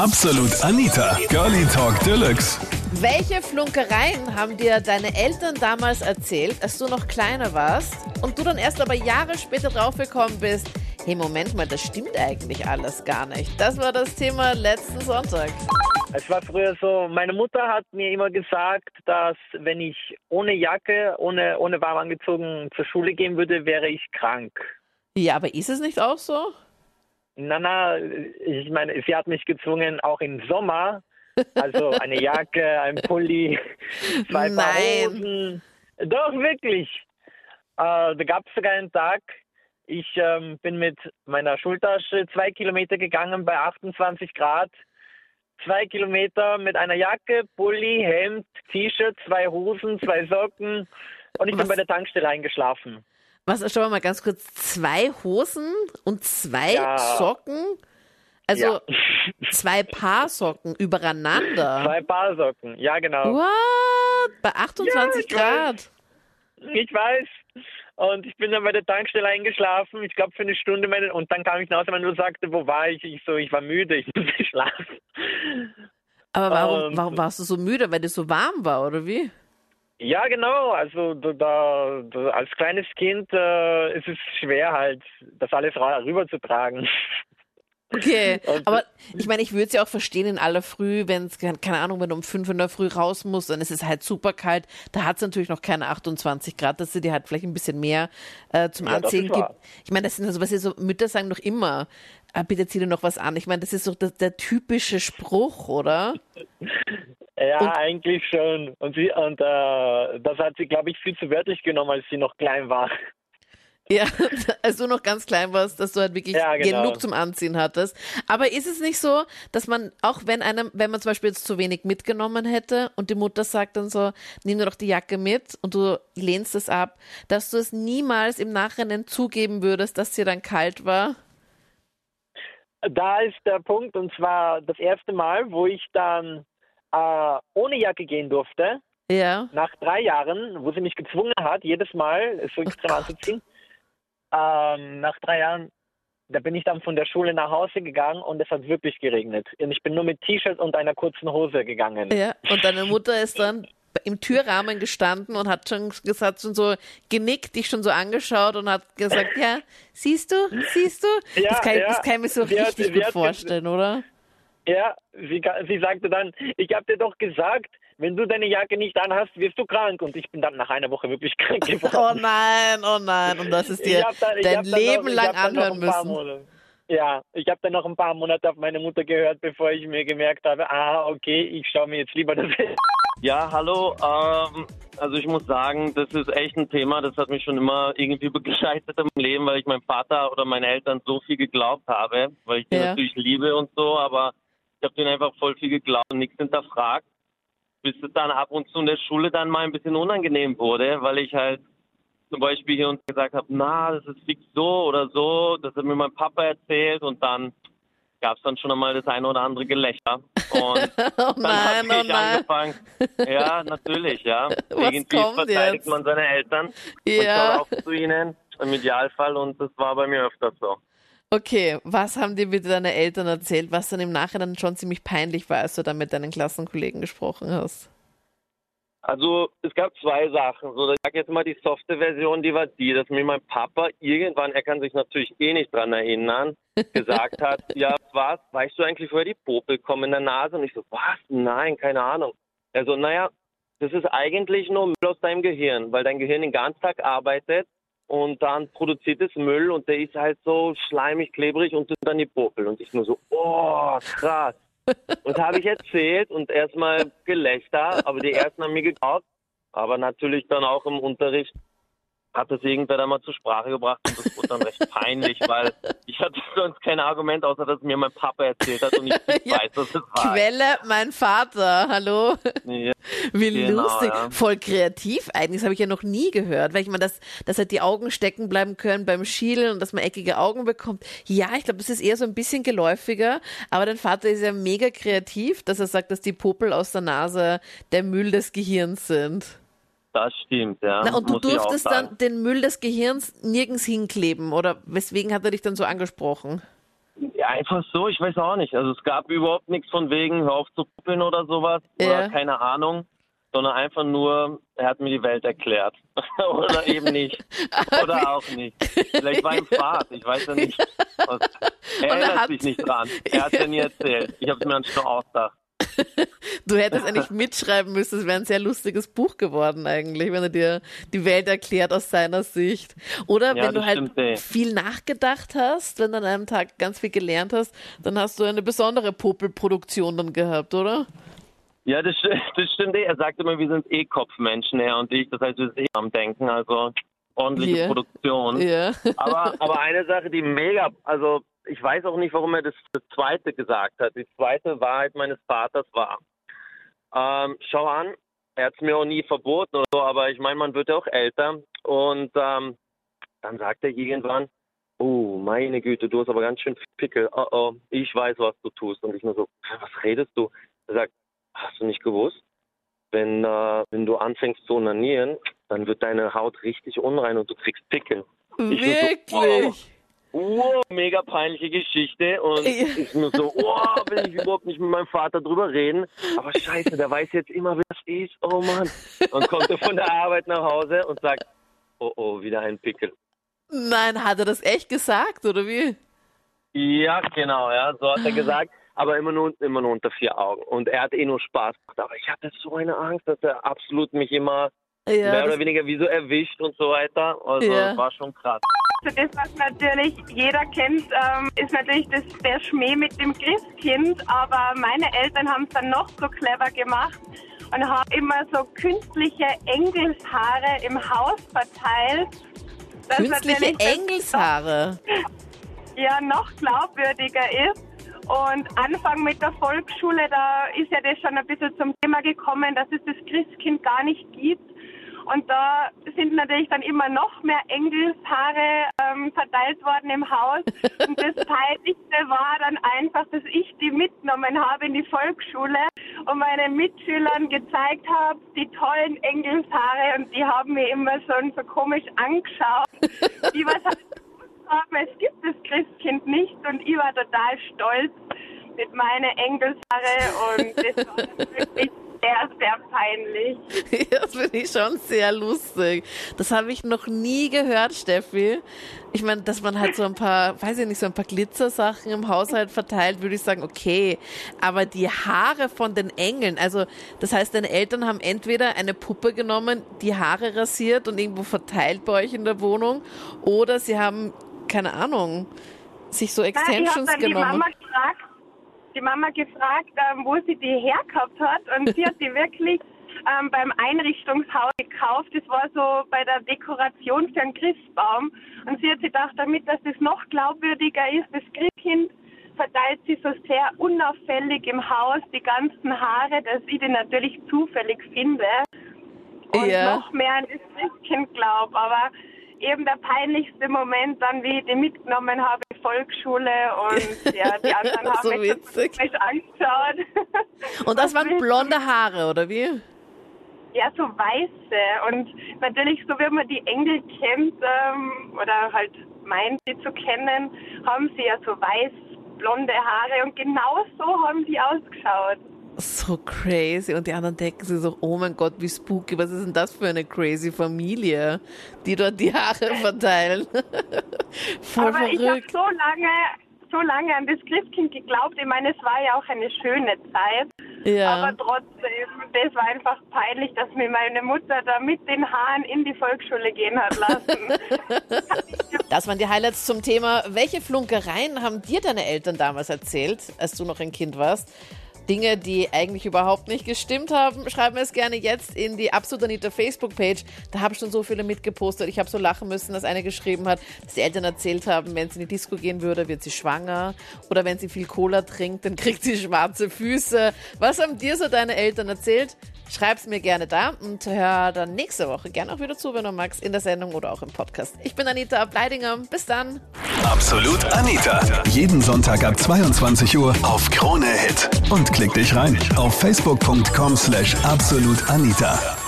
Absolut Anita, Girlie Talk Deluxe. Welche Flunkereien haben dir deine Eltern damals erzählt, als du noch kleiner warst und du dann erst aber Jahre später draufgekommen bist, hey Moment mal, das stimmt eigentlich alles gar nicht. Das war das Thema letzten Sonntag. Es war früher so, meine Mutter hat mir immer gesagt, dass wenn ich ohne Jacke, ohne, ohne warm angezogen zur Schule gehen würde, wäre ich krank. Ja, aber ist es nicht auch so? Na, na, ich meine, sie hat mich gezwungen, auch im Sommer, also eine Jacke, ein Pulli, zwei Paar. Hosen. Doch, wirklich. Äh, da gab es sogar einen Tag, ich ähm, bin mit meiner Schultasche zwei Kilometer gegangen bei 28 Grad. Zwei Kilometer mit einer Jacke, Pulli, Hemd, T-Shirt, zwei Hosen, zwei Socken und ich Was? bin bei der Tankstelle eingeschlafen. Was, schauen wir mal ganz kurz, zwei Hosen und zwei Ja. Socken? Also ja. zwei Paar Socken übereinander. Zwei Paar Socken, ja genau. What? Bei 28 ich Grad? Ich weiß. Und ich bin dann bei der Tankstelle eingeschlafen, ich glaube für eine Stunde. Meine, und dann kam ich nach Hause, Mutter sagte, wo war ich? Ich so, ich war müde, ich musste schlafen. Aber warum, warum warst du so müde? Weil es so warm war, oder wie? Ja, genau. Also da, da, als kleines Kind äh, ist es schwer halt, das alles ra- rüberzutragen. Okay, Und- aber ich meine, ich würde es ja auch verstehen in aller Früh, wenn es, keine Ahnung, wenn du um fünf in der Früh raus musst, dann ist es halt super kalt. Da hat es natürlich noch keine 28 Grad, dass sie dir halt vielleicht ein bisschen mehr äh, zum Ja, Anziehen gibt. wahr. Ich meine, das sind also, was ihr so, Mütter sagen doch immer, äh, bitte zieh dir noch was an. Ich meine, das ist doch der, der typische Spruch, oder? Ja, Und- eigentlich schon. Und sie und äh, das hat sie, glaube ich, viel zu wörtlich genommen, als sie noch klein war. Ja, als du noch ganz klein warst, dass du halt wirklich Ja, genau. genug zum Anziehen hattest. Aber ist es nicht so, dass man, auch wenn einem, wenn man zum Beispiel jetzt zu wenig mitgenommen hätte und die Mutter sagt dann so, nimm dir doch die Jacke mit und du lehnst es ab, dass du es niemals im Nachhinein zugeben würdest, dass dir dann kalt war? Da ist der Punkt, und zwar das erste Mal, wo ich dann äh, ohne Jacke gehen durfte, Ja. nach drei Jahren, wo sie mich gezwungen hat, jedes Mal es so extrem Gott. anzuziehen. Ähm, nach drei Jahren, da bin ich dann von der Schule nach Hause gegangen und es hat wirklich geregnet. Und ich bin nur mit T-Shirt und einer kurzen Hose gegangen. Ja. Und deine Mutter ist dann im Türrahmen gestanden und hat schon gesagt, schon so genickt, dich schon so angeschaut und hat gesagt, ja, siehst du, siehst du? Ja, das, kann, ich- ja. das kann ich mir so richtig gut vorstellen, oder? Ja, sie, sie sagte dann, ich habe dir doch gesagt, wenn du deine Jacke nicht anhast, wirst du krank. Und ich bin dann nach einer Woche wirklich krank Oh geworden. nein, oh nein. Und das ist Ich dir hab dann- ich dein Leben noch- lang anhören müssen. Ja, ich habe dann noch ein paar Monate auf meine Mutter gehört, bevor ich mir gemerkt habe, ah, okay, ich schaue mir jetzt lieber das Ja, hallo. Ähm, also ich muss sagen, das ist echt ein Thema, das hat mich schon immer irgendwie begleitet im Leben, weil ich meinem Vater oder meinen Eltern so viel geglaubt habe, weil ich die Ja. natürlich liebe und so, aber ich habe denen einfach voll viel geglaubt und nichts hinterfragt, bis es dann ab und zu in der Schule dann mal ein bisschen unangenehm wurde, weil ich halt zum Beispiel hier und gesagt habe, na, das ist fix so oder so, das hat mir mein Papa erzählt und dann gab es dann schon einmal das eine oder andere Gelächter. Und Oh dann habe oh ich nein. angefangen. Ja, natürlich, ja. Was Irgendwie verteidigt jetzt? man seine Eltern und Ja. schaut auf zu ihnen, im Idealfall, und das war bei mir öfters so. Okay, was haben dir bitte deine Eltern erzählt, was dann im Nachhinein schon ziemlich peinlich war, als du dann mit deinen Klassenkollegen gesprochen hast? Also es gab zwei Sachen. So, ich sag jetzt mal die softe Version, die war die, dass mir mein Papa irgendwann, er kann sich natürlich eh nicht dran erinnern, gesagt hat, ja was, weißt du eigentlich, woher die Popel kommen in der Nase? Und ich so, was? Nein, keine Ahnung. Er so, naja, das ist eigentlich nur Müll aus deinem Gehirn, weil dein Gehirn den ganzen Tag arbeitet und dann produziert es Müll und der ist halt so schleimig, klebrig und sind dann die Popel. Und ich nur so, oh, krass. Und habe ich erzählt und erstmal Gelächter, aber die ersten haben mir geglaubt. Aber natürlich dann auch im Unterricht hat das irgendwer dann mal zur Sprache gebracht und das wurde dann recht peinlich, weil ich hatte sonst kein Argument, außer dass mir mein Papa erzählt hat und ich Ja. weiß, was es war. Quelle, mein Vater, hallo? Ja. Wie Genau, lustig. ja. Voll kreativ eigentlich, das habe ich ja noch nie gehört. Weil ich meine, dass, dass halt die Augen stecken bleiben können beim Schielen und dass man eckige Augen bekommt. Ja, ich glaube, das ist eher so ein bisschen geläufiger. Aber dein Vater ist ja mega kreativ, dass er sagt, dass die Popel aus der Nase der Müll des Gehirns sind. Das stimmt, ja. Na, und du muss durftest dann den Müll des Gehirns nirgends hinkleben. Oder weswegen hat er dich dann so angesprochen? Ja, einfach so, ich weiß auch nicht. Also es gab überhaupt nichts von wegen, hör auf zu puppeln oder sowas. Ja. Oder keine Ahnung. Sondern einfach nur, er hat mir die Welt erklärt. oder eben nicht. Oder auch nicht. Vielleicht war ihm Spaß, ich weiß ja nicht. Er er erinnert sich nicht dran. Er hat ja nie erzählt. Ich habe es mir dann schon ausgedacht. Du hättest eigentlich mitschreiben müssen, es wäre ein sehr lustiges Buch geworden eigentlich, wenn er dir die Welt erklärt aus seiner Sicht. Oder Ja, wenn du halt stimmt, viel nachgedacht hast, wenn du an einem Tag ganz viel gelernt hast, dann hast du eine besondere Popelproduktion dann gehabt, oder? Ja, das, das stimmt eh. Er sagt immer, wir sind eh Kopfmenschen, er und ich. Das heißt, wir sind eh am Denken. Also ordentliche Hier. Produktion. Ja. Aber, aber eine Sache, die mega, also ich weiß auch nicht, warum er das, das zweite gesagt hat. Die zweite Wahrheit meines Vaters war, ähm, schau an, er hat es mir auch nie verboten oder so, aber ich meine, man wird ja auch älter. Und ähm, dann sagt er irgendwann, oh, meine Güte, du hast aber ganz schön Pickel. Oh, oh, ich weiß, was du tust. Und ich nur so, "Hä, was redest du? Er sagt, hast du nicht gewusst? Wenn, äh, wenn du anfängst zu onanieren, dann wird deine Haut richtig unrein und du kriegst Pickel. Ich nur so, Wirklich? Wow, mega peinliche Geschichte und Ja. ich nur so, oh, will ich überhaupt nicht mit meinem Vater drüber reden. Aber scheiße, der weiß jetzt immer, wer das ist. Oh Mann. Und kommt er von der Arbeit nach Hause und sagt, oh oh, wieder ein Pickel. Nein, hat er das echt gesagt, oder wie? Ja, genau, ja, so hat er gesagt. Aber immer nur, immer nur unter vier Augen. Und er hat eh nur Spaß gemacht. Aber ich hatte so eine Angst, dass er absolut mich immer Ja, mehr oder weniger wie so erwischt und so weiter. Also Ja. war schon krass. Also das, was natürlich jeder kennt, ähm, ist natürlich das, der Schmäh mit dem Christkind. Aber meine Eltern haben es dann noch so clever gemacht und haben immer so künstliche Engelshaare im Haus verteilt. dass künstliche das Engelshaare. ja noch glaubwürdiger ist. Und Anfang mit der Volksschule, da ist ja das schon ein bisschen zum Thema gekommen, dass es das Christkind gar nicht gibt. Und da sind natürlich dann immer noch mehr Engelshaare ähm, verteilt worden im Haus. Und das Peinlichste war dann einfach, dass ich die mitgenommen habe in die Volksschule und meinen Mitschülern gezeigt habe, die tollen Engelshaare. Und die haben mir immer schon so komisch angeschaut. Die was halt haben, es gibt das Christkind nicht und ich war total stolz mit meinen Engelshaare und das war wirklich sehr, sehr peinlich. Das finde ich schon sehr lustig. Das habe ich noch nie gehört, Steffi. Ich meine, dass man halt so ein paar, weiß ich nicht, so ein paar Glitzersachen im Haushalt verteilt, würde ich sagen, okay. Aber die Haare von den Engeln, also das heißt, deine Eltern haben entweder eine Puppe genommen, die Haare rasiert und irgendwo verteilt bei euch in der Wohnung, oder sie haben, keine Ahnung, sich so Nein, ich Extensions dann die genommen. Mama gefragt, die Mama gefragt, ähm, wo sie die hergehabt hat und sie hat die wirklich ähm, beim Einrichtungshaus gekauft. Das war so bei der Dekoration für einen Christbaum und sie hat sich gedacht, damit dass das noch glaubwürdiger ist, das Christkind verteilt sie so sehr unauffällig im Haus die ganzen Haare, dass ich die natürlich zufällig finde und Ja. noch mehr an das Christkind glaube. Aber eben der peinlichste Moment dann, wie ich die mitgenommen habe, Volksschule und ja, die anderen haben So mich witzig. so angeschaut. Und das waren blonde Haare, oder wie? Ja, so weiße. Und natürlich, so wie man die Engel kennt ähm, oder halt meint, sie zu kennen, haben sie ja so weiß blonde Haare und genau so haben sie ausgeschaut. So crazy. Und die anderen denken sich so, oh mein Gott, wie spooky. Was ist denn das für eine crazy Familie, die dort die Haare verteilen? Voll Aber ich habe verrückt. so lange, so lange an das Christkind geglaubt. Ich meine, es war ja auch eine schöne Zeit. Ja. Aber trotzdem, das war einfach peinlich, dass mir meine Mutter da mit den Haaren in die Volksschule gehen hat lassen. Das waren die Highlights zum Thema. Welche Flunkereien haben dir deine Eltern damals erzählt, als du noch ein Kind warst? Dinge, die eigentlich überhaupt nicht gestimmt haben, schreib mir es gerne jetzt in die Absolut Anita Facebook-Page. Da habe ich schon so viele mitgepostet. Ich habe so lachen müssen, dass eine geschrieben hat, dass die Eltern erzählt haben, wenn sie in die Disco gehen würde, wird sie schwanger. Oder wenn sie viel Cola trinkt, dann kriegt sie schwarze Füße. Was haben dir so deine Eltern erzählt? Schreib's mir gerne da und hör dann nächste Woche gerne auch wieder zu, wenn du magst, in der Sendung oder auch im Podcast. Ich bin Anita Bleidinger. Bis dann. Absolut Anita. Jeden Sonntag ab 22 Uhr auf Krone Hit. Und klick dich rein auf facebook.com slash absolutanita.